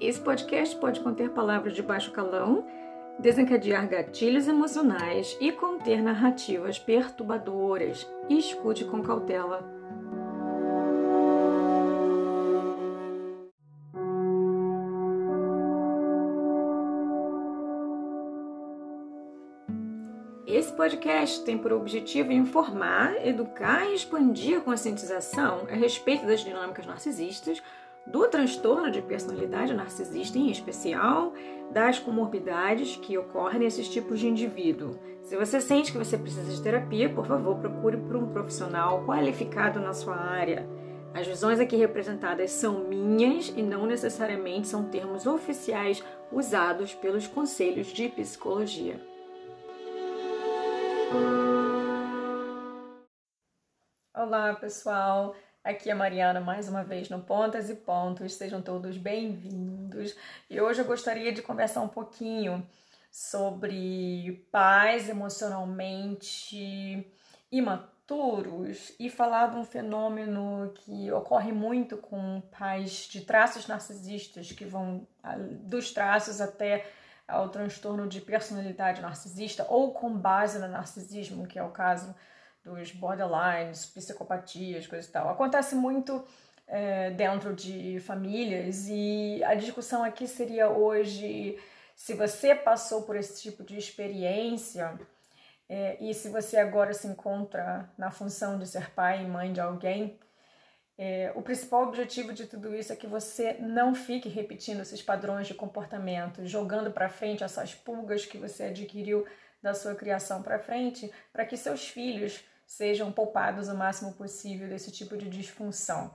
Esse podcast pode conter palavras de baixo calão, desencadear gatilhos emocionais e conter narrativas perturbadoras. Escute com cautela. Esse podcast tem por objetivo informar, educar e expandir a conscientização a respeito das dinâmicas narcisistas do transtorno de personalidade narcisista em especial, das comorbidades que ocorrem nesses tipos de indivíduo. Se você sente que você precisa de terapia, por favor, procure por um profissional qualificado na sua área. As visões aqui representadas são minhas e não necessariamente são termos oficiais usados pelos conselhos de psicologia. Olá, pessoal. Aqui é Mariana mais uma vez no Pontas e Pontos, sejam todos bem-vindos. E hoje eu gostaria de conversar um pouquinho sobre pais emocionalmente imaturos e falar de um fenômeno que ocorre muito com pais de traços narcisistas, que vão dos traços até ao transtorno de personalidade narcisista ou com base no narcisismo, que é o caso dos borderlines, psicopatias, coisas e tal. Acontece muito é, dentro de famílias e a discussão aqui seria hoje se você passou por esse tipo de experiência é, e se você agora se encontra na função de ser pai e mãe de alguém. É, o principal objetivo de tudo isso é que você não fique repetindo esses padrões de comportamento, jogando para frente essas pulgas que você adquiriu da sua criação para frente, para que seus filhos sejam poupados o máximo possível desse tipo de disfunção.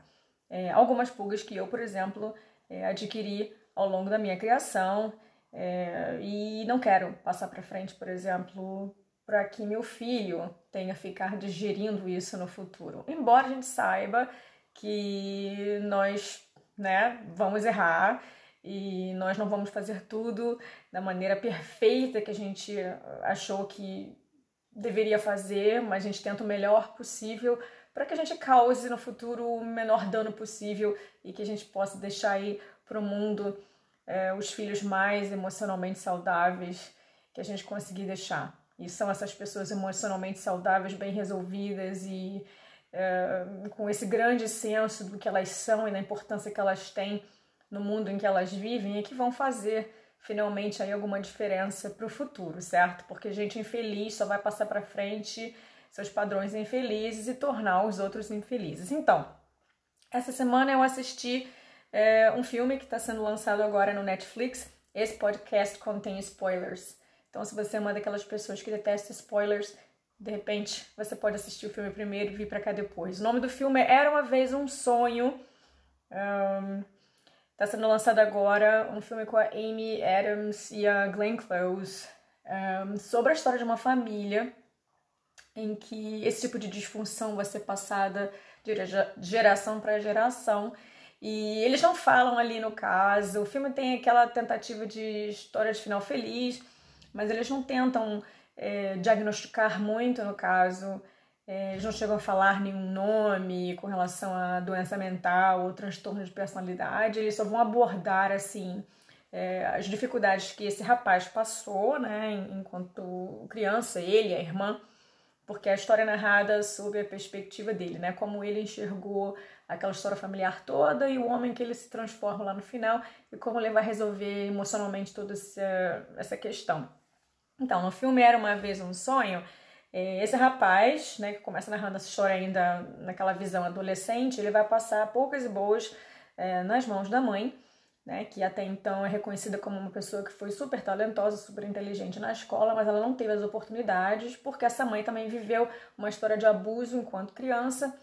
É, algumas pulgas que eu, por exemplo, é, adquiri ao longo da minha criação é, e não quero passar para frente, por exemplo, para que meu filho tenha ficar digerindo isso no futuro. Embora a gente saiba que nós né, vamos errar e nós não vamos fazer tudo da maneira perfeita que a gente achou que deveria fazer, mas a gente tenta o melhor possível para que a gente cause no futuro o menor dano possível e que a gente possa deixar aí para o mundo é, os filhos mais emocionalmente saudáveis que a gente conseguir deixar. E são essas pessoas emocionalmente saudáveis, bem resolvidas e é, com esse grande senso do que elas são e da importância que elas têm no mundo em que elas vivem e que vão fazer finalmente aí alguma diferença para o futuro, certo? Porque gente infeliz só vai passar para frente seus padrões infelizes e tornar os outros infelizes. Então, essa semana eu assisti é, um filme que está sendo lançado agora no Netflix. Esse podcast contém spoilers. Então, se você é uma daquelas pessoas que detesta spoilers, de repente você pode assistir o filme primeiro e vir para cá depois. O nome do filme é Era uma Vez um Sonho. Um, Está sendo lançado agora um filme com a Amy Adams e a Glenn Close um, sobre a história de uma família em que esse tipo de disfunção vai ser passada de geração para geração. E eles não falam ali no caso. O filme tem aquela tentativa de história de final feliz, mas eles não tentam é, diagnosticar muito no caso eles não chegam a falar nenhum nome com relação à doença mental ou transtorno de personalidade, eles só vão abordar assim é, as dificuldades que esse rapaz passou, né, enquanto criança, ele, a irmã, porque a história é narrada sob a perspectiva dele, né, como ele enxergou aquela história familiar toda e o homem que ele se transforma lá no final e como ele vai resolver emocionalmente toda essa, essa questão. Então, no filme Era Uma Vez um Sonho, é, esse rapaz, né, que começa narrando essa história ainda naquela visão adolescente, ele vai passar poucas e boas é, nas mãos da mãe, né, que até então é reconhecida como uma pessoa que foi super talentosa, super inteligente na escola, mas ela não teve as oportunidades porque essa mãe também viveu uma história de abuso enquanto criança,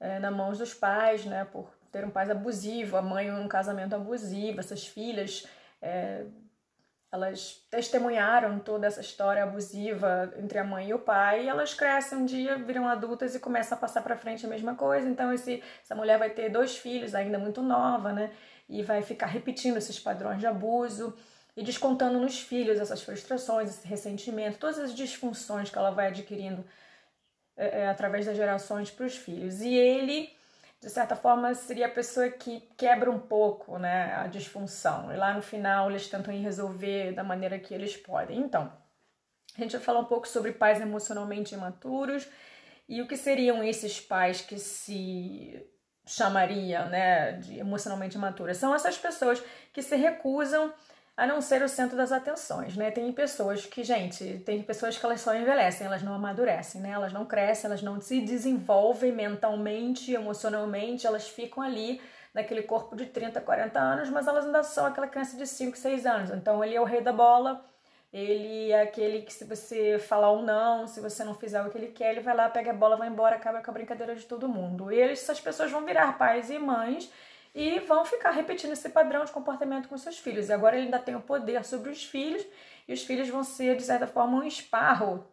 é, na mãos dos pais, né, por ter um pai abusivo, a mãe um casamento abusivo, essas filhas é, elas testemunharam toda essa história abusiva entre a mãe e o pai, e elas crescem um dia, viram adultas e começam a passar para frente a mesma coisa. Então esse, essa mulher vai ter dois filhos ainda muito nova, né? E vai ficar repetindo esses padrões de abuso e descontando nos filhos essas frustrações, esse ressentimento, todas as disfunções que ela vai adquirindo é, é, através das gerações para os filhos. E ele de certa forma, seria a pessoa que quebra um pouco né, a disfunção. E lá no final eles tentam resolver da maneira que eles podem. Então, a gente vai falar um pouco sobre pais emocionalmente imaturos e o que seriam esses pais que se chamaria né, de emocionalmente imaturas. São essas pessoas que se recusam a não ser o centro das atenções, né? Tem pessoas que, gente, tem pessoas que elas só envelhecem, elas não amadurecem, né? Elas não crescem, elas não se desenvolvem mentalmente, emocionalmente, elas ficam ali naquele corpo de 30, 40 anos, mas elas ainda são aquela criança de 5, 6 anos. Então ele é o rei da bola, ele é aquele que se você falar um não, se você não fizer o que ele quer, ele vai lá, pega a bola, vai embora, acaba com a brincadeira de todo mundo. E eles, essas pessoas vão virar pais e mães e vão ficar repetindo esse padrão de comportamento com seus filhos. E agora ele ainda tem o poder sobre os filhos, e os filhos vão ser, de certa forma, um esparro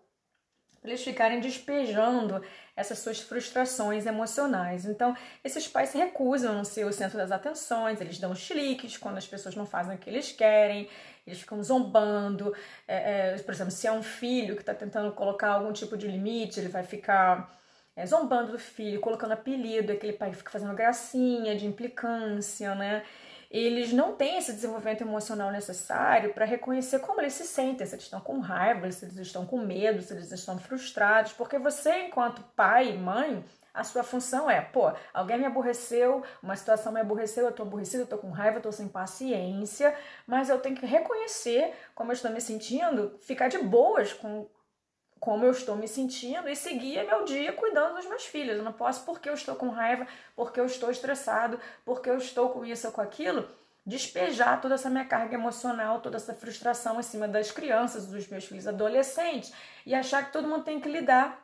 para eles ficarem despejando essas suas frustrações emocionais. Então, esses pais se recusam a ser o centro das atenções, eles dão chiliques quando as pessoas não fazem o que eles querem, eles ficam zombando. É, é, por exemplo, se é um filho que está tentando colocar algum tipo de limite, ele vai ficar é, zombando do filho, colocando apelido, aquele pai fica fazendo gracinha de implicância, né? Eles não têm esse desenvolvimento emocional necessário para reconhecer como eles se sentem, se eles estão com raiva, se eles estão com medo, se eles estão frustrados, porque você, enquanto pai e mãe, a sua função é, pô, alguém me aborreceu, uma situação me aborreceu, eu tô aborrecido, eu tô com raiva, eu tô sem paciência, mas eu tenho que reconhecer como eu estou me sentindo, ficar de boas com como eu estou me sentindo e seguir meu dia cuidando dos meus filhos. Eu não posso, porque eu estou com raiva, porque eu estou estressado, porque eu estou com isso ou com aquilo, despejar toda essa minha carga emocional, toda essa frustração em cima das crianças, dos meus filhos adolescentes e achar que todo mundo tem que lidar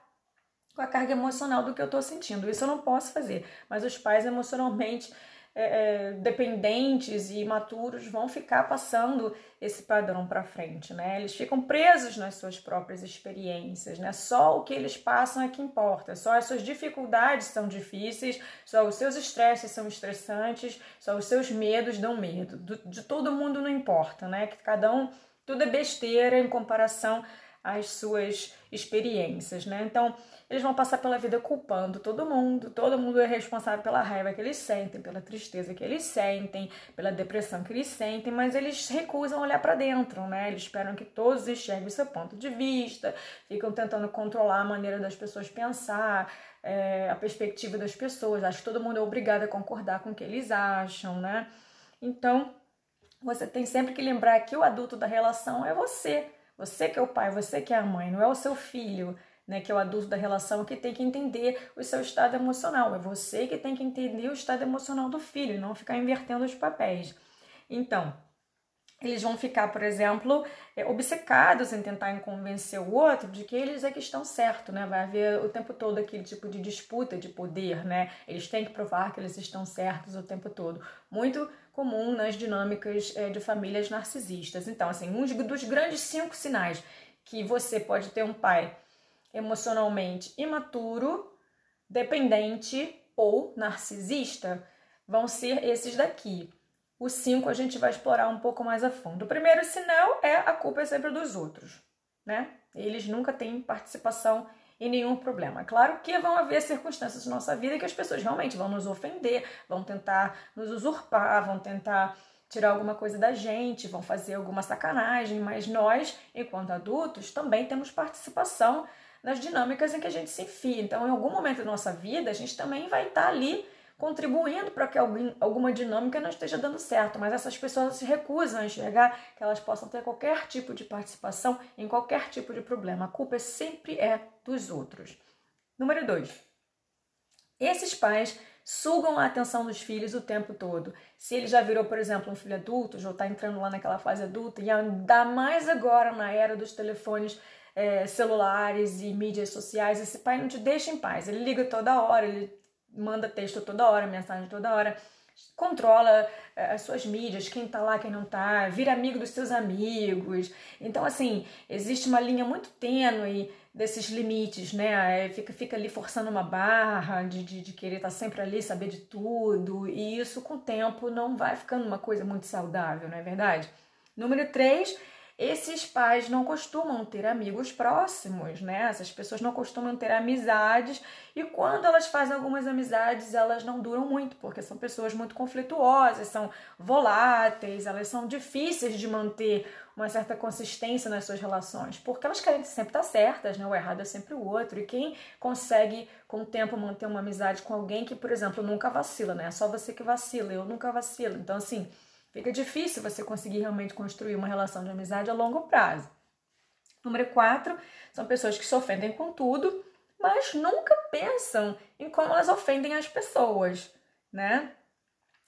com a carga emocional do que eu estou sentindo. Isso eu não posso fazer, mas os pais emocionalmente é, é, dependentes e imaturos vão ficar passando esse padrão para frente, né? Eles ficam presos nas suas próprias experiências, né? Só o que eles passam é que importa, só as suas dificuldades são difíceis, só os seus estresses são estressantes, só os seus medos dão medo. de todo mundo não importa, né? Que cada um, tudo é besteira em comparação às suas experiências, né? Então, eles vão passar pela vida culpando todo mundo, todo mundo é responsável pela raiva que eles sentem, pela tristeza que eles sentem, pela depressão que eles sentem, mas eles recusam olhar para dentro, né? Eles esperam que todos enxerguem o seu ponto de vista, ficam tentando controlar a maneira das pessoas pensar, é, a perspectiva das pessoas, acho que todo mundo é obrigado a concordar com o que eles acham, né? Então, você tem sempre que lembrar que o adulto da relação é você. Você que é o pai, você que é a mãe, não é o seu filho né, que é o adulto da relação, que tem que entender o seu estado emocional. É você que tem que entender o estado emocional do filho, e não ficar invertendo os papéis. Então, eles vão ficar, por exemplo, é, obcecados em tentar convencer o outro de que eles é que estão certo, né? Vai haver o tempo todo aquele tipo de disputa de poder, né? Eles têm que provar que eles estão certos o tempo todo. Muito comum nas dinâmicas é, de famílias narcisistas. Então, assim, um dos grandes cinco sinais que você pode ter um pai emocionalmente imaturo, dependente ou narcisista vão ser esses daqui. Os cinco a gente vai explorar um pouco mais a fundo. O primeiro sinal é a culpa é sempre dos outros, né? Eles nunca têm participação em nenhum problema. Claro que vão haver circunstâncias na nossa vida que as pessoas realmente vão nos ofender, vão tentar nos usurpar, vão tentar tirar alguma coisa da gente, vão fazer alguma sacanagem, mas nós, enquanto adultos, também temos participação nas dinâmicas em que a gente se enfia. Então, em algum momento da nossa vida, a gente também vai estar ali contribuindo para que alguém, alguma dinâmica não esteja dando certo, mas essas pessoas se recusam a enxergar que elas possam ter qualquer tipo de participação em qualquer tipo de problema. A culpa sempre é dos outros. Número 2. Esses pais sugam a atenção dos filhos o tempo todo. Se ele já virou, por exemplo, um filho adulto, já está entrando lá naquela fase adulta, e ainda mais agora na era dos telefones é, celulares e mídias sociais, esse pai não te deixa em paz. Ele liga toda hora, ele manda texto toda hora, mensagem toda hora, controla é, as suas mídias, quem tá lá, quem não tá, vira amigo dos seus amigos. Então, assim, existe uma linha muito tênue desses limites, né? É, fica, fica ali forçando uma barra de, de, de querer estar tá sempre ali, saber de tudo, e isso com o tempo não vai ficando uma coisa muito saudável, não é verdade? Número 3 esses pais não costumam ter amigos próximos, né? Essas pessoas não costumam ter amizades e quando elas fazem algumas amizades, elas não duram muito, porque são pessoas muito conflituosas, são voláteis, elas são difíceis de manter uma certa consistência nas suas relações, porque elas querem sempre estar certas, né? O errado é sempre o outro. E quem consegue, com o tempo, manter uma amizade com alguém que, por exemplo, nunca vacila, né? É só você que vacila, eu nunca vacilo. Então, assim, Fica difícil você conseguir realmente construir uma relação de amizade a longo prazo. Número 4, são pessoas que se ofendem com tudo, mas nunca pensam em como elas ofendem as pessoas, né?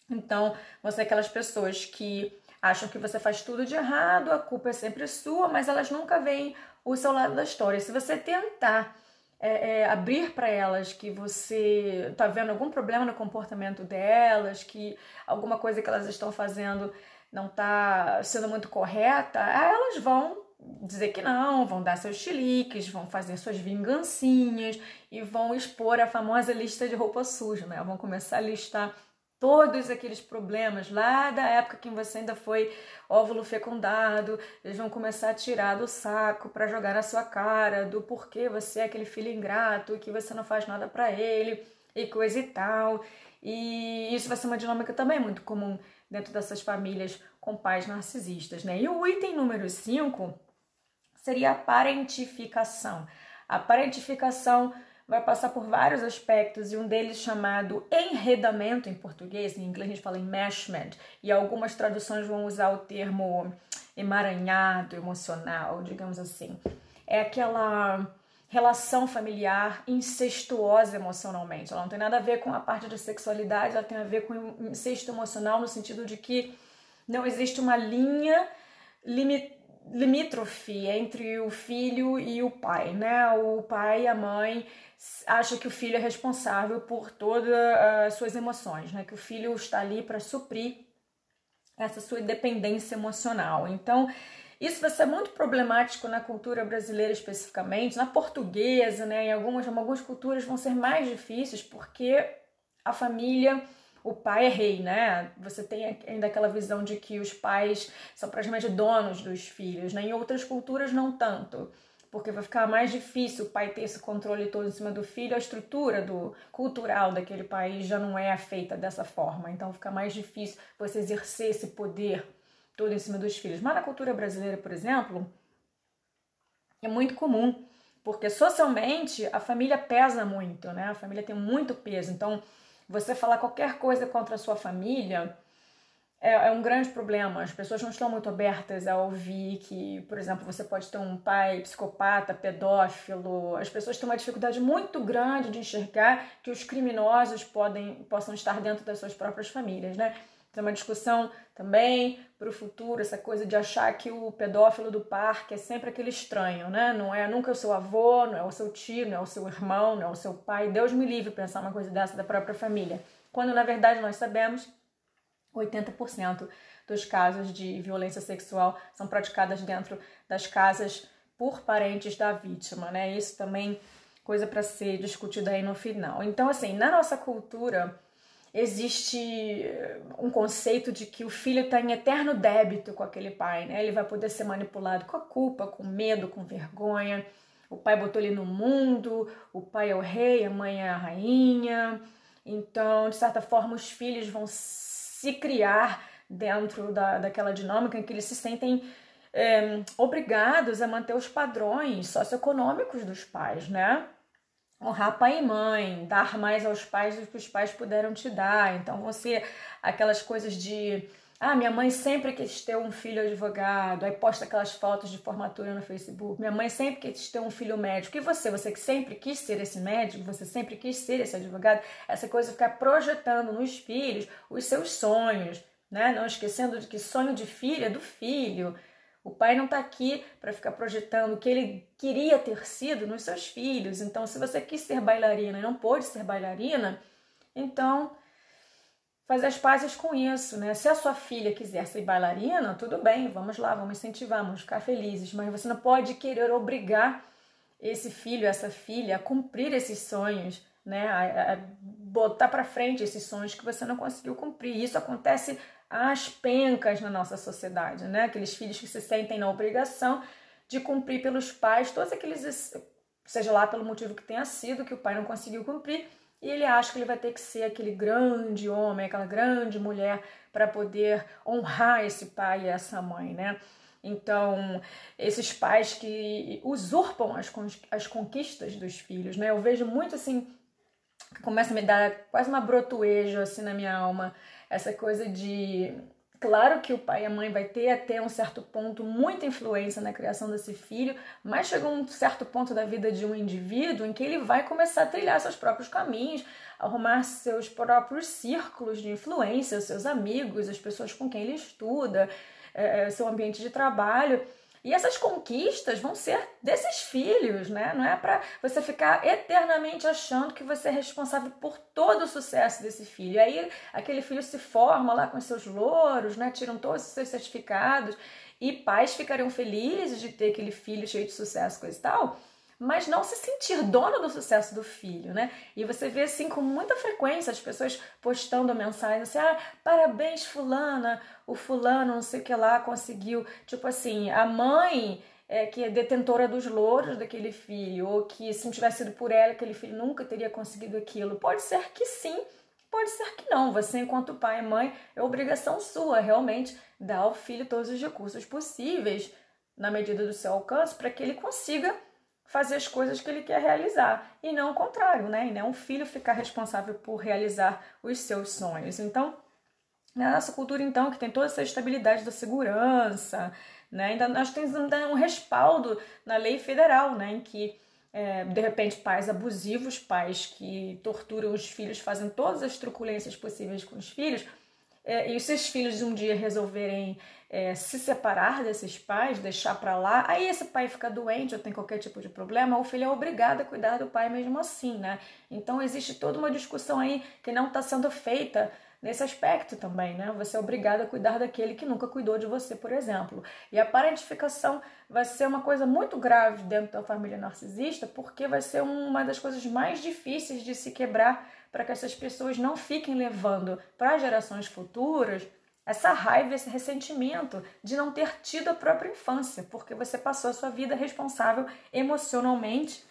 Então, você é aquelas pessoas que acham que você faz tudo de errado, a culpa é sempre sua, mas elas nunca veem o seu lado da história. Se você tentar é, é, abrir para elas que você está vendo algum problema no comportamento delas, que alguma coisa que elas estão fazendo não está sendo muito correta, elas vão dizer que não, vão dar seus chiliques, vão fazer suas vingancinhas e vão expor a famosa lista de roupa suja, né? Vão começar a listar todos aqueles problemas lá da época que você ainda foi óvulo fecundado, eles vão começar a tirar do saco para jogar na sua cara do porquê você é aquele filho ingrato, que você não faz nada para ele e coisa e tal. E isso vai ser uma dinâmica também muito comum dentro dessas famílias com pais narcisistas, né? E o item número 5 seria a parentificação. A parentificação vai passar por vários aspectos e um deles chamado enredamento em português, em inglês a gente fala enmeshment, e algumas traduções vão usar o termo emaranhado emocional, digamos assim. É aquela relação familiar incestuosa emocionalmente. Ela não tem nada a ver com a parte de sexualidade, ela tem a ver com incesto emocional no sentido de que não existe uma linha limítrofe entre o filho e o pai, né? O pai e a mãe acha que o filho é responsável por todas as suas emoções, né? Que o filho está ali para suprir essa sua dependência emocional. Então, isso vai ser muito problemático na cultura brasileira especificamente, na portuguesa, né? Em algumas, algumas culturas vão ser mais difíceis porque a família, o pai é rei, né? Você tem ainda aquela visão de que os pais são praticamente donos dos filhos, né? Em outras culturas não tanto porque vai ficar mais difícil o pai ter esse controle todo em cima do filho, a estrutura do cultural daquele país já não é feita dessa forma, então fica mais difícil você exercer esse poder todo em cima dos filhos. Mas na cultura brasileira, por exemplo, é muito comum, porque socialmente a família pesa muito, né? A família tem muito peso. Então, você falar qualquer coisa contra a sua família, é, é, um grande problema. As pessoas não estão muito abertas a ouvir que, por exemplo, você pode ter um pai psicopata, pedófilo. As pessoas têm uma dificuldade muito grande de enxergar que os criminosos podem, possam estar dentro das suas próprias famílias, né? Tem uma discussão também para o futuro, essa coisa de achar que o pedófilo do parque é sempre aquele estranho, né? Não é nunca o seu avô, não é o seu tio, não é o seu irmão, não é o seu pai. Deus me livre pensar uma coisa dessa da própria família. Quando na verdade nós sabemos 80% dos casos de violência sexual são praticadas dentro das casas por parentes da vítima, né? Isso também coisa para ser discutida aí no final. Então, assim, na nossa cultura existe um conceito de que o filho está em eterno débito com aquele pai, né? Ele vai poder ser manipulado com a culpa, com medo, com vergonha. O pai botou ele no mundo, o pai é o rei, a mãe é a rainha. Então, de certa forma, os filhos vão se criar dentro da, daquela dinâmica em que eles se sentem é, obrigados a manter os padrões socioeconômicos dos pais, né? Honrar pai e mãe, dar mais aos pais do que os pais puderam te dar. Então, você, aquelas coisas de ah, minha mãe sempre quis ter um filho advogado, aí posta aquelas fotos de formatura no Facebook. Minha mãe sempre quis ter um filho médico. E você, você que sempre quis ser esse médico, você sempre quis ser esse advogado, essa coisa ficar projetando nos filhos os seus sonhos, né? Não esquecendo de que sonho de filho é do filho. O pai não está aqui para ficar projetando o que ele queria ter sido nos seus filhos. Então, se você quis ser bailarina e não pôde ser bailarina, então fazer as pazes com isso, né? Se a sua filha quiser ser bailarina, tudo bem, vamos lá, vamos incentivar, vamos ficar felizes, mas você não pode querer obrigar esse filho, essa filha a cumprir esses sonhos, né? A, a botar para frente esses sonhos que você não conseguiu cumprir. Isso acontece às pencas na nossa sociedade, né? Aqueles filhos que se sentem na obrigação de cumprir pelos pais todos aqueles, seja lá pelo motivo que tenha sido, que o pai não conseguiu cumprir, e ele acha que ele vai ter que ser aquele grande homem, aquela grande mulher para poder honrar esse pai e essa mãe, né? Então, esses pais que usurpam as, as conquistas dos filhos, né? Eu vejo muito assim, começa a me dar quase uma brotuejo assim na minha alma, essa coisa de Claro que o pai e a mãe vai ter até um certo ponto muita influência na criação desse filho, mas chega um certo ponto da vida de um indivíduo em que ele vai começar a trilhar seus próprios caminhos, arrumar seus próprios círculos de influência, seus amigos, as pessoas com quem ele estuda, é, seu ambiente de trabalho. E essas conquistas vão ser desses filhos, né? Não é para você ficar eternamente achando que você é responsável por todo o sucesso desse filho. E aí aquele filho se forma lá com seus louros, né? Tiram todos os seus certificados e pais ficariam felizes de ter aquele filho cheio de sucesso, coisa e tal mas não se sentir dono do sucesso do filho, né? E você vê assim com muita frequência as pessoas postando mensagens assim: ah, parabéns, fulana, o fulano, não sei o que lá, conseguiu. Tipo assim, a mãe. É, que é detentora dos louros daquele filho, ou que se não tivesse sido por ela, aquele filho nunca teria conseguido aquilo. Pode ser que sim, pode ser que não. Você, enquanto pai e mãe, é obrigação sua realmente dar ao filho todos os recursos possíveis, na medida do seu alcance, para que ele consiga fazer as coisas que ele quer realizar e não o contrário, né? E não o filho ficar responsável por realizar os seus sonhos. Então, na nossa cultura, então, que tem toda essa estabilidade da segurança, né? Ainda nós temos um respaldo na lei federal, né? Em que é, de repente, pais abusivos, pais que torturam os filhos, fazem todas as truculências possíveis com os filhos, é, e se os filhos um dia resolverem é, se separar desses pais, deixar para lá, aí esse pai fica doente ou tem qualquer tipo de problema, o filho é obrigado a cuidar do pai mesmo assim, né? Então existe toda uma discussão aí que não está sendo feita nesse aspecto também, né? Você é obrigado a cuidar daquele que nunca cuidou de você, por exemplo. E a parentificação vai ser uma coisa muito grave dentro da família narcisista, porque vai ser uma das coisas mais difíceis de se quebrar para que essas pessoas não fiquem levando para gerações futuras essa raiva, esse ressentimento de não ter tido a própria infância, porque você passou a sua vida responsável emocionalmente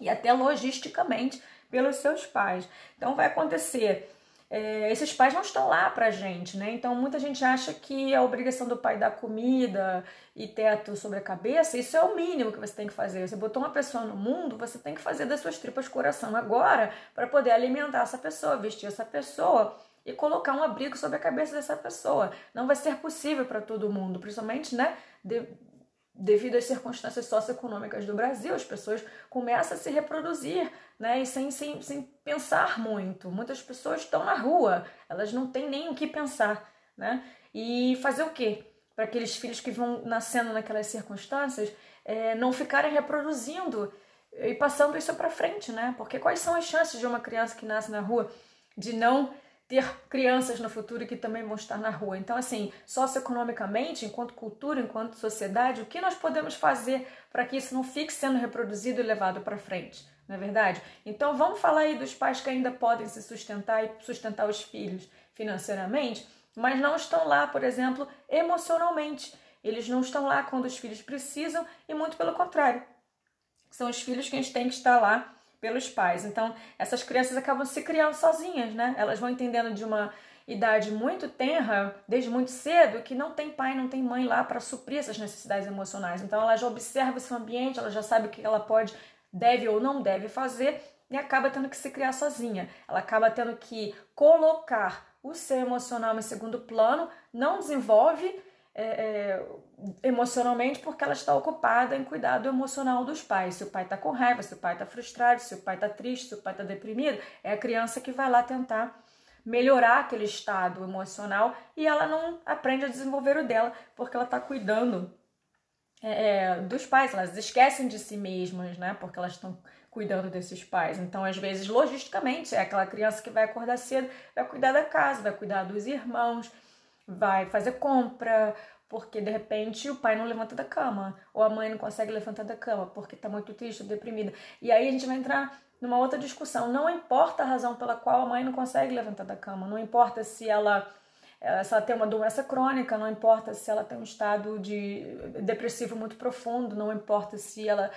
e até logisticamente pelos seus pais. Então vai acontecer. É, esses pais não estão lá pra gente, né? Então muita gente acha que a obrigação do pai dar comida e teto sobre a cabeça, isso é o mínimo que você tem que fazer. Você botou uma pessoa no mundo, você tem que fazer das suas tripas coração agora para poder alimentar essa pessoa, vestir essa pessoa e colocar um abrigo sobre a cabeça dessa pessoa. Não vai ser possível para todo mundo, principalmente, né, de, devido às circunstâncias socioeconômicas do Brasil, as pessoas começam a se reproduzir, né, e sem, sem, sem pensar muito. Muitas pessoas estão na rua, elas não têm nem o que pensar, né? E fazer o quê? Para aqueles filhos que vão nascendo naquelas circunstâncias, é, não ficarem reproduzindo e passando isso para frente, né? Porque quais são as chances de uma criança que nasce na rua de não ter crianças no futuro que também vão estar na rua. Então, assim, socioeconomicamente, enquanto cultura, enquanto sociedade, o que nós podemos fazer para que isso não fique sendo reproduzido e levado para frente? Não é verdade? Então, vamos falar aí dos pais que ainda podem se sustentar e sustentar os filhos financeiramente, mas não estão lá, por exemplo, emocionalmente. Eles não estão lá quando os filhos precisam e muito pelo contrário. São os filhos que a gente tem que estar lá pelos pais. Então, essas crianças acabam se criando sozinhas, né? Elas vão entendendo de uma idade muito tenra, desde muito cedo, que não tem pai, não tem mãe lá para suprir essas necessidades emocionais. Então, ela já observa esse ambiente, ela já sabe o que ela pode, deve ou não deve fazer e acaba tendo que se criar sozinha. Ela acaba tendo que colocar o seu emocional em segundo plano, não desenvolve é, é, emocionalmente porque ela está ocupada em cuidar do emocional dos pais. Se o pai está com raiva, se o pai está frustrado, se o pai está triste, se o pai está deprimido, é a criança que vai lá tentar melhorar aquele estado emocional e ela não aprende a desenvolver o dela porque ela está cuidando é, é, dos pais. Elas esquecem de si mesmas, né? Porque elas estão cuidando desses pais. Então, às vezes, logisticamente, é aquela criança que vai acordar cedo, vai cuidar da casa, vai cuidar dos irmãos, vai fazer compra, porque de repente o pai não levanta da cama, ou a mãe não consegue levantar da cama porque está muito triste, deprimida. E aí a gente vai entrar numa outra discussão. Não importa a razão pela qual a mãe não consegue levantar da cama, não importa se ela eh, se ela tem uma doença crônica, não importa se ela tem um estado de depressivo muito profundo, não importa se ela,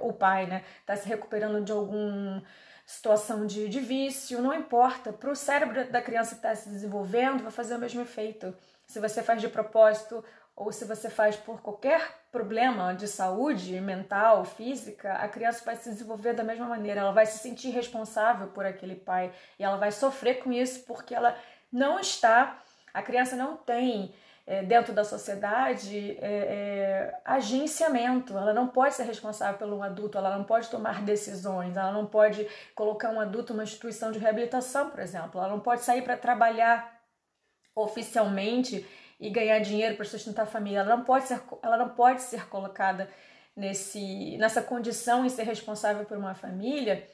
o pai, né, está se recuperando de alguma situação de, de vício, não importa. Para o cérebro da criança que está se desenvolvendo, vai fazer o mesmo efeito. Se você faz de propósito ou se você faz por qualquer problema de saúde mental, física, a criança vai se desenvolver da mesma maneira. Ela vai se sentir responsável por aquele pai e ela vai sofrer com isso porque ela não está a criança não tem é, dentro da sociedade é, é, agenciamento, ela não pode ser responsável pelo adulto, ela não pode tomar decisões, ela não pode colocar um adulto numa instituição de reabilitação, por exemplo, ela não pode sair para trabalhar oficialmente e ganhar dinheiro para sustentar a família, ela não pode ser, ela não pode ser colocada nesse, nessa condição em ser responsável por uma família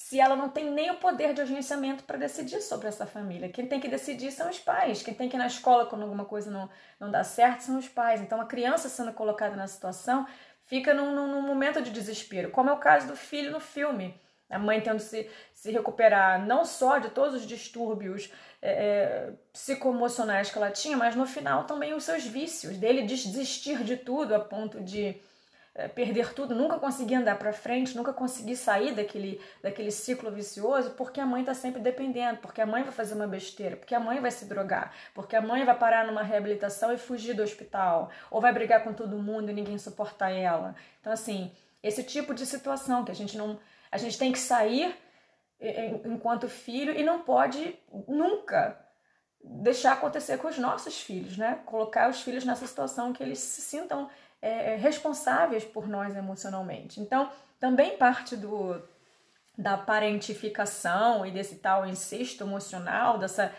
se ela não tem nem o poder de agenciamento para decidir sobre essa família. Quem tem que decidir são os pais. Quem tem que ir na escola quando alguma coisa não, não dá certo são os pais. Então a criança sendo colocada na situação fica num, num momento de desespero, como é o caso do filho no filme. A mãe tendo se, se recuperar não só de todos os distúrbios é, é psicoemocionais que ela tinha, mas no final também os seus vícios, dele desistir de tudo a ponto de perder tudo, nunca conseguir andar para frente, nunca conseguir sair daquele, daquele ciclo vicioso, porque a mãe está sempre dependendo, porque a mãe vai fazer uma besteira, porque a mãe vai se drogar, porque a mãe vai parar numa reabilitação e fugir do hospital, ou vai brigar com todo mundo e ninguém suportar ela. Então, assim, esse tipo de situação que a gente não. A gente tem que sair enquanto filho e não pode nunca deixar acontecer com os nossos filhos, né? Colocar os filhos nessa situação que eles se sintam é, é, responsáveis por nós emocionalmente. Então, também parte do da parentificação e desse tal incesto emocional, dessa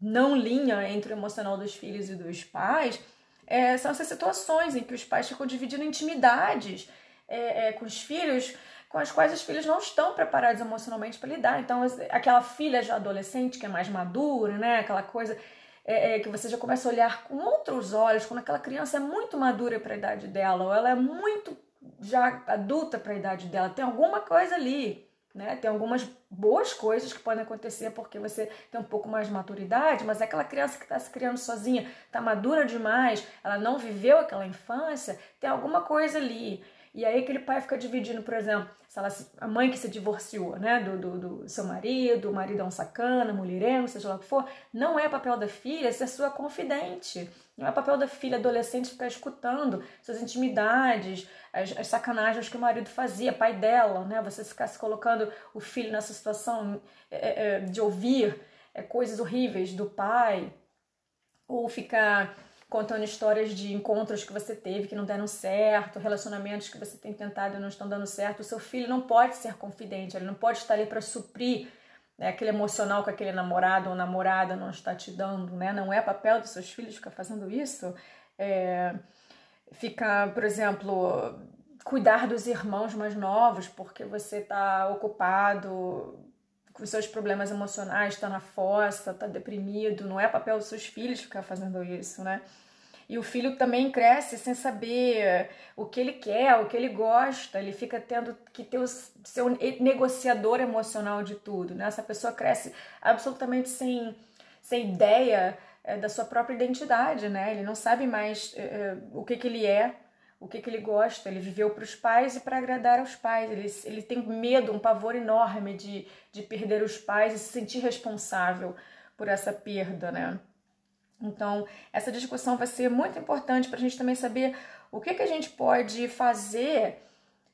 não linha entre o emocional dos filhos e dos pais, é, são essas situações em que os pais ficam dividindo intimidades é, é com os filhos com as quais os filhos não estão preparados emocionalmente para lidar. Então, aquela filha já adolescente que é mais madura, né? Aquela coisa é, é, que você já começa a olhar com outros olhos quando aquela criança é muito madura para a idade dela, ou ela é muito já adulta para a idade dela, tem alguma coisa ali, né? Tem algumas boas coisas que podem acontecer porque você tem um pouco mais de maturidade, mas aquela criança que está se criando sozinha, está madura demais, ela não viveu aquela infância, tem alguma coisa ali. E aí aquele pai fica dividindo, por exemplo, se ela, a mãe que se divorciou, né, do, do, do, seu marido, o marido é um sacana, mulherengo, seja lá o que for, não é papel da filha ser sua confidente. Não é papel da filha adolescente ficar escutando suas intimidades, as, as sacanagens que o marido fazia, pai dela, né? Você ficar se colocando o filho nessa situação é, é, de ouvir é, coisas horríveis do pai, ou ficar contando histórias de encontros que você teve que não deram certo, relacionamentos que você tem tentado e não estão dando certo. O seu filho não pode ser confidente, ele não pode estar ali para suprir né, aquele emocional que aquele namorado ou namorada não está te dando, né? Não é papel dos seus filhos ficar fazendo isso. É, ficar, por exemplo, cuidar dos irmãos mais novos porque você está ocupado com seus problemas emocionais, está na fossa, está deprimido. Não é papel dos seus filhos ficar fazendo isso, né? E o filho também cresce sem saber o que ele quer, o que ele gosta, ele fica tendo que ter o seu negociador emocional de tudo, né? Essa pessoa cresce absolutamente sem, sem ideia é, da sua própria identidade, né? Ele não sabe mais é, o que, que ele é, o que, que ele gosta. Ele viveu para os pais e para agradar aos pais. Ele, ele tem medo, um pavor enorme de, de perder os pais e se sentir responsável por essa perda, né? Então, essa discussão vai ser muito importante para a gente também saber o que, que a gente pode fazer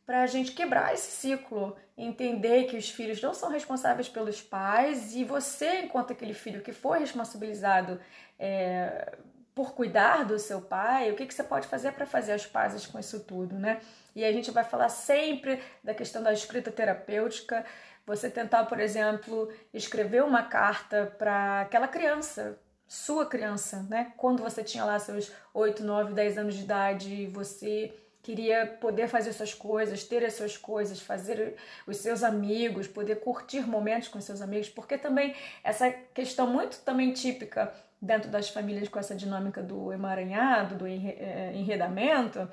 para a gente quebrar esse ciclo, entender que os filhos não são responsáveis pelos pais e você, enquanto aquele filho que foi responsabilizado é, por cuidar do seu pai, o que, que você pode fazer para fazer as pazes com isso tudo, né? E a gente vai falar sempre da questão da escrita terapêutica, você tentar, por exemplo, escrever uma carta para aquela criança, sua criança, né? Quando você tinha lá seus 8, 9, 10 anos de idade, você queria poder fazer suas coisas, ter as suas coisas, fazer os seus amigos, poder curtir momentos com seus amigos, porque também essa questão muito também típica dentro das famílias com essa dinâmica do emaranhado, do eh, enredamento,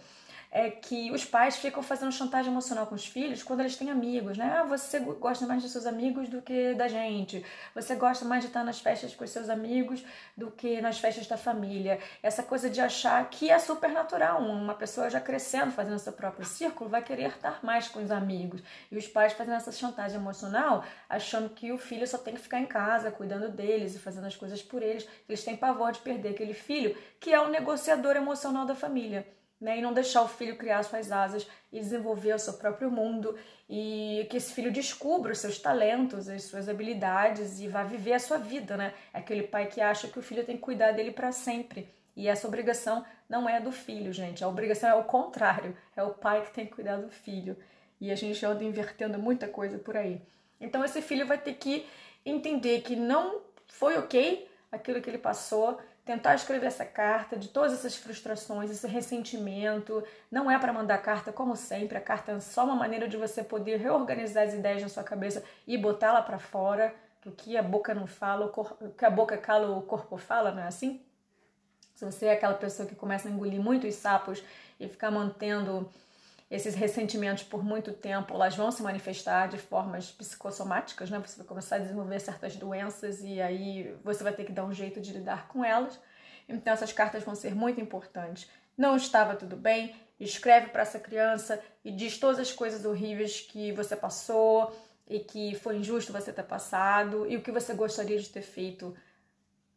é que os pais ficam fazendo chantagem emocional com os filhos quando eles têm amigos, né? Ah, você gosta mais dos seus amigos do que da gente. Você gosta mais de estar nas festas com os seus amigos do que nas festas da família. Essa coisa de achar que é super natural. Uma pessoa já crescendo, fazendo seu próprio círculo, vai querer estar mais com os amigos. E os pais fazendo essa chantagem emocional, achando que o filho só tem que ficar em casa, cuidando deles e fazendo as coisas por eles. Eles têm pavor de perder aquele filho que é o negociador emocional da família né? E não deixar o filho criar suas asas e desenvolver o seu próprio mundo e que esse filho descubra os seus talentos, as suas habilidades e vá viver a sua vida, né? É aquele pai que acha que o filho tem que cuidar dele para sempre. E essa obrigação não é do filho, gente. A obrigação é o contrário. É o pai que tem que cuidar do filho. E a gente anda invertendo muita coisa por aí. Então esse filho vai ter que entender que não foi ok aquilo que ele passou, tentar escrever essa carta de todas essas frustrações, esse ressentimento. Não é para mandar carta, como sempre, a carta é só uma maneira de você poder reorganizar as ideias na sua cabeça e botá-la para fora. Que o que a boca não fala, o, que a boca cala, o corpo fala, não é assim? Se você é aquela pessoa que começa a engolir muitos sapos e ficar mantendo esses ressentimentos por muito tempo, elas vão se manifestar de formas psicossomáticas, né? Você vai começar a desenvolver certas doenças e aí você vai ter que dar um jeito de lidar com elas. Então essas cartas vão ser muito importantes. Não estava tudo bem, escreve para essa criança e diz todas as coisas horríveis que você passou e que foi injusto você ter passado e o que você gostaria de ter feito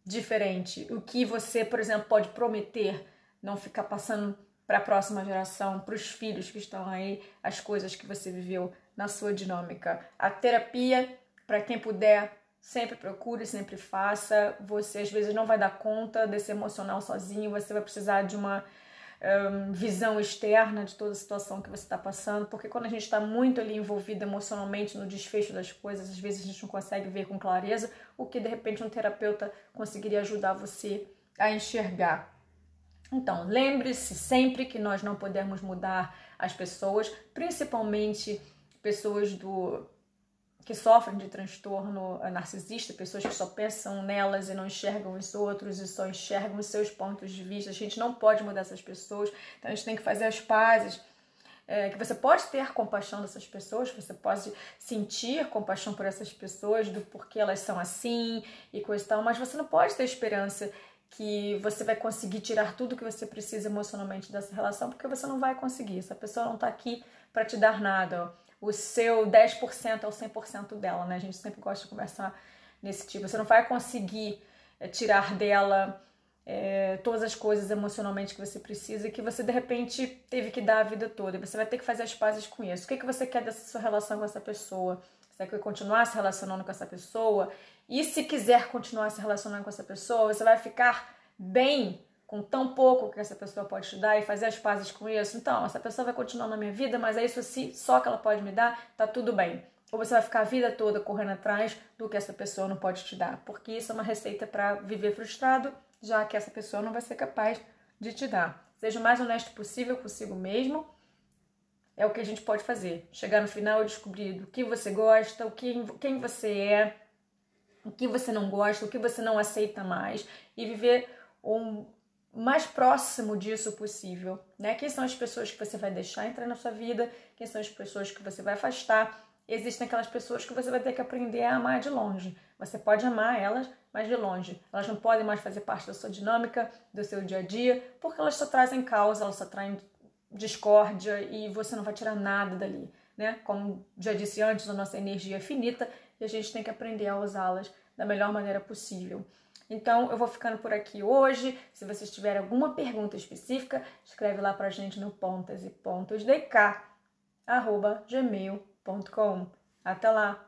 diferente. O que você, por exemplo, pode prometer não ficar passando para a próxima geração, para os filhos que estão aí, as coisas que você viveu na sua dinâmica. A terapia, para quem puder, sempre procure, sempre faça. Você às vezes não vai dar conta desse emocional sozinho, você vai precisar de uma um, visão externa de toda a situação que você está passando, porque quando a gente está muito ali envolvido emocionalmente no desfecho das coisas, às vezes a gente não consegue ver com clareza o que de repente um terapeuta conseguiria ajudar você a enxergar. Então, lembre-se sempre que nós não podemos mudar as pessoas, principalmente pessoas do que sofrem de transtorno narcisista, pessoas que só pensam nelas e não enxergam os outros e só enxergam os seus pontos de vista. A gente não pode mudar essas pessoas, então a gente tem que fazer as pazes. É, que você pode ter compaixão dessas pessoas, você pode sentir compaixão por essas pessoas, do porquê elas são assim e coisa e tal, mas você não pode ter esperança que você vai conseguir tirar tudo que você precisa emocionalmente dessa relação, porque você não vai conseguir. Essa pessoa não está aqui para te dar nada. O seu 10% é o 100% dela, né? A gente sempre gosta de conversar nesse tipo. Você não vai conseguir é, tirar dela é, todas as coisas emocionalmente que você precisa e que você de repente teve que dar a vida toda. Você vai ter que fazer as pazes com isso. O que, que você quer dessa sua relação com essa pessoa? Você quer continuar se relacionando com essa pessoa? E se quiser continuar se relacionando com essa pessoa, você vai ficar bem com tão pouco que essa pessoa pode te dar e fazer as pazes com isso. Então, essa pessoa vai continuar na minha vida, mas é isso assim, só que ela pode me dar, tá tudo bem. Ou você vai ficar a vida toda correndo atrás do que essa pessoa não pode te dar, porque isso é uma receita para viver frustrado, já que essa pessoa não vai ser capaz de te dar. Seja o mais honesto possível consigo mesmo. É o que a gente pode fazer. Chegar no final e descobrir do que você gosta, o que, quem você é, o que você não gosta, o que você não aceita mais e viver o mais próximo disso possível, né? Quem são as pessoas que você vai deixar entrar na sua vida? Quem são as pessoas que você vai afastar? Existem aquelas pessoas que você vai ter que aprender a amar de longe. Você pode amar elas, mas de longe. Elas não podem mais fazer parte da sua dinâmica, do seu dia a dia, porque elas só trazem causa, elas só trazem discórdia e você não vai tirar nada dali, né? Como já disse antes, a nossa energia é finita e a gente tem que aprender a usá-las da melhor maneira possível. Então, eu vou ficando por aqui hoje. Se vocês tiverem alguma pergunta específica, escreve lá pra gente no pontas e pontos. Até lá!